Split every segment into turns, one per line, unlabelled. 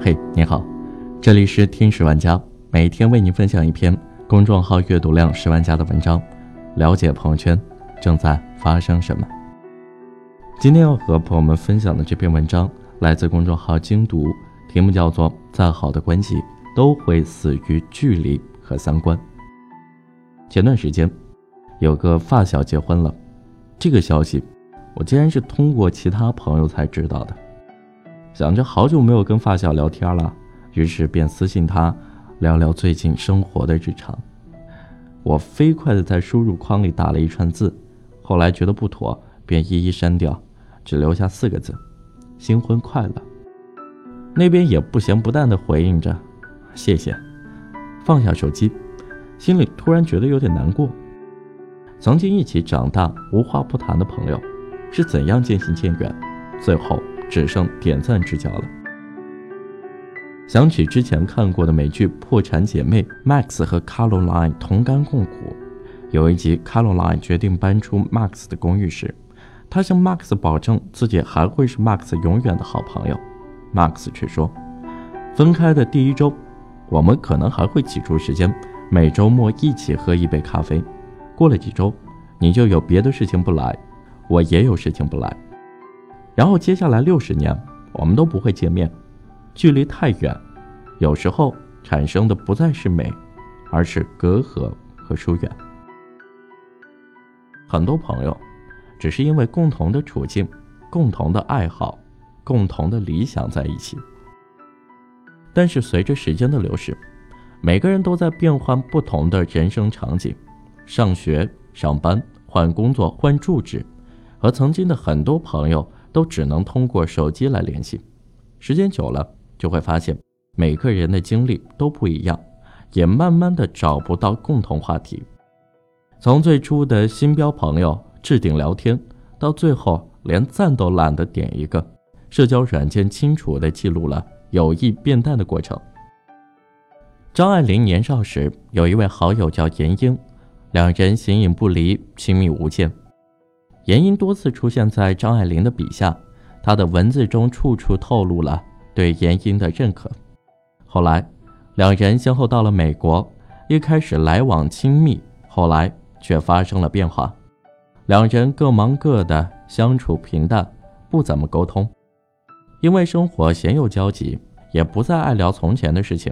嘿，你好，这里是听十万加，每天为您分享一篇公众号阅读量十万加的文章，了解朋友圈正在发生什么。今天要和朋友们分享的这篇文章来自公众号精读，题目叫做《再好的关系都会死于距离和三观》。前段时间，有个发小结婚了，这个消息我竟然是通过其他朋友才知道的。想着好久没有跟发小聊天了，于是便私信他聊聊最近生活的日常。我飞快的在输入框里打了一串字，后来觉得不妥，便一一删掉，只留下四个字：新婚快乐。那边也不咸不淡的回应着：“谢谢。”放下手机。心里突然觉得有点难过。曾经一起长大、无话不谈的朋友，是怎样渐行渐远，最后只剩点赞之交了。想起之前看过的美剧《破产姐妹》，Max 和 Caroline 同甘共苦。有一集，Caroline 决定搬出 Max 的公寓时，她向 Max 保证自己还会是 Max 永远的好朋友。Max 却说：“分开的第一周，我们可能还会挤出时间。”每周末一起喝一杯咖啡，过了几周，你就有别的事情不来，我也有事情不来，然后接下来六十年，我们都不会见面，距离太远，有时候产生的不再是美，而是隔阂和疏远。很多朋友，只是因为共同的处境、共同的爱好、共同的理想在一起，但是随着时间的流逝。每个人都在变换不同的人生场景，上学、上班、换工作、换住址，和曾经的很多朋友都只能通过手机来联系。时间久了，就会发现每个人的经历都不一样，也慢慢的找不到共同话题。从最初的新标朋友置顶聊天，到最后连赞都懒得点一个，社交软件清楚的记录了友谊变淡的过程。张爱玲年少时有一位好友叫严英，两人形影不离，亲密无间。严英多次出现在张爱玲的笔下，她的文字中处处透露了对严英的认可。后来，两人先后到了美国，一开始来往亲密，后来却发生了变化。两人各忙各的，相处平淡，不怎么沟通，因为生活鲜有交集，也不再爱聊从前的事情。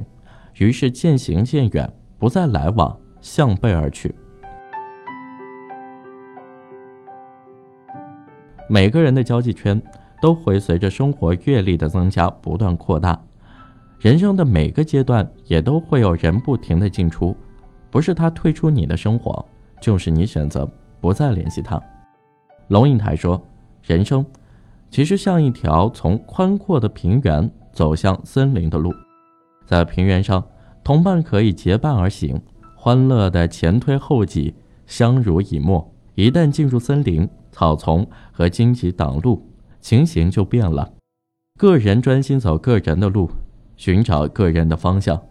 于是渐行渐远，不再来往，向背而去。每个人的交际圈都会随着生活阅历的增加不断扩大，人生的每个阶段也都会有人不停的进出，不是他退出你的生活，就是你选择不再联系他。龙应台说：“人生其实像一条从宽阔的平原走向森林的路。”在平原上，同伴可以结伴而行，欢乐的前推后挤，相濡以沫。一旦进入森林，草丛和荆棘挡路，情形就变了。个人专心走个人的路，寻找个人的方向。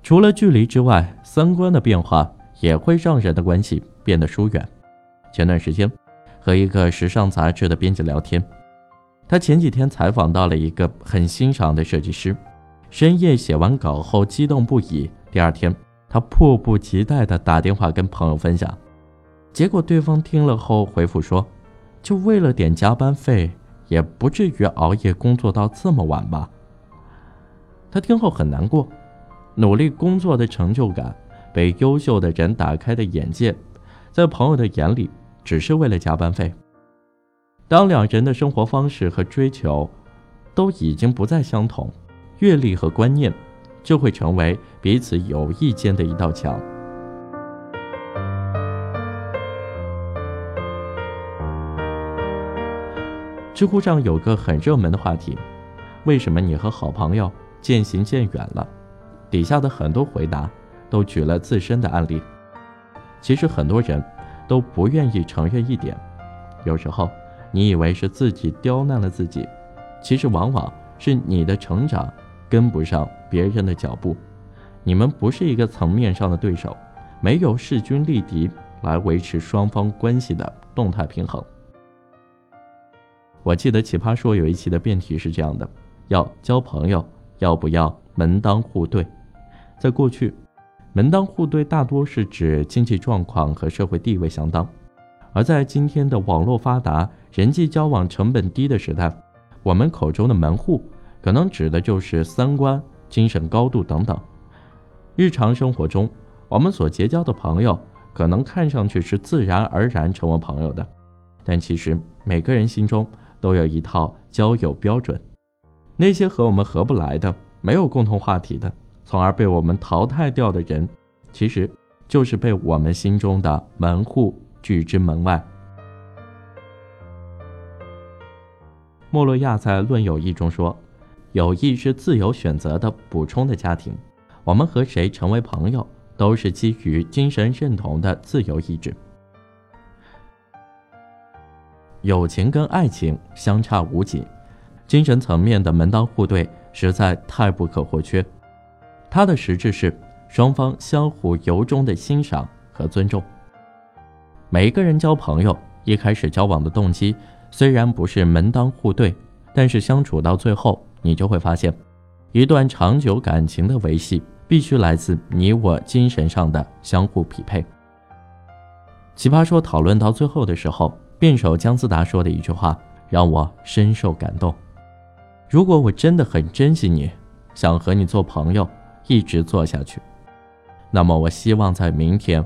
除了距离之外，三观的变化也会让人的关系变得疏远。前段时间，和一个时尚杂志的编辑聊天，他前几天采访到了一个很欣赏的设计师。深夜写完稿后激动不已，第二天他迫不及待地打电话跟朋友分享，结果对方听了后回复说：“就为了点加班费，也不至于熬夜工作到这么晚吧。”他听后很难过，努力工作的成就感，被优秀的人打开的眼界，在朋友的眼里只是为了加班费。当两人的生活方式和追求都已经不再相同。阅历和观念，就会成为彼此友谊间的一道墙。知乎上有个很热门的话题：为什么你和好朋友渐行渐远了？底下的很多回答都举了自身的案例。其实很多人都不愿意承认一点：有时候你以为是自己刁难了自己，其实往往是你的成长。跟不上别人的脚步，你们不是一个层面上的对手，没有势均力敌来维持双方关系的动态平衡。我记得奇葩说有一期的辩题是这样的：要交朋友要不要门当户对？在过去，门当户对大多是指经济状况和社会地位相当；而在今天的网络发达、人际交往成本低的时代，我们口中的门户，可能指的就是三观、精神高度等等。日常生活中，我们所结交的朋友，可能看上去是自然而然成为朋友的，但其实每个人心中都有一套交友标准。那些和我们合不来的、没有共同话题的。从而被我们淘汰掉的人，其实就是被我们心中的门户拒之门外。莫洛亚在《论友谊》中说：“友谊是自由选择的补充的家庭，我们和谁成为朋友，都是基于精神认同的自由意志。友情跟爱情相差无几，精神层面的门当户对实在太不可或缺。”它的实质是双方相互由衷的欣赏和尊重。每一个人交朋友，一开始交往的动机虽然不是门当户对，但是相处到最后，你就会发现，一段长久感情的维系，必须来自你我精神上的相互匹配。奇葩说讨论到最后的时候，辩手姜思达说的一句话让我深受感动：如果我真的很珍惜你，想和你做朋友。一直做下去，那么我希望在明天，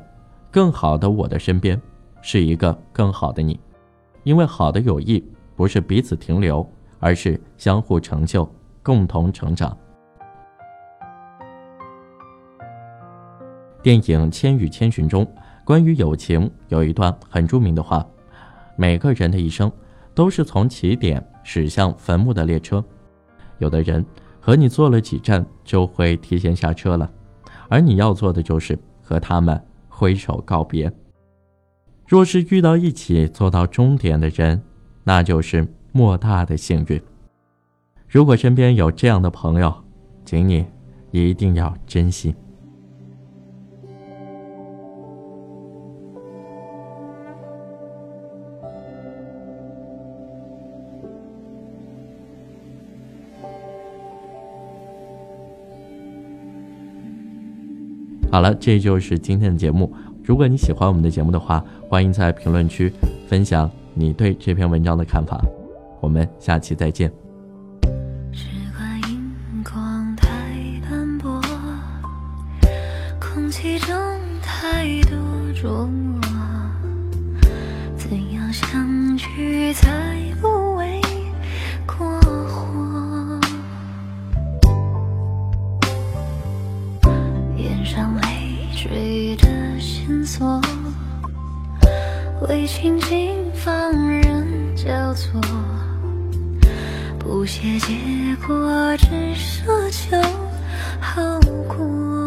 更好的我的身边，是一个更好的你，因为好的友谊不是彼此停留，而是相互成就，共同成长。电影《千与千寻》中，关于友情有一段很著名的话：每个人的一生，都是从起点驶向坟墓的列车，有的人。和你坐了几站就会提前下车了，而你要做的就是和他们挥手告别。若是遇到一起坐到终点的人，那就是莫大的幸运。如果身边有这样的朋友，请你一定要珍惜。好了，这就是今天的节目。如果你喜欢我们的节目的话，欢迎在评论区分享你对这篇文章的看法。我们下期再见。
只怪荧光太斑驳，空气中太多琢为情尽放任交错，不屑结果，只奢求后果。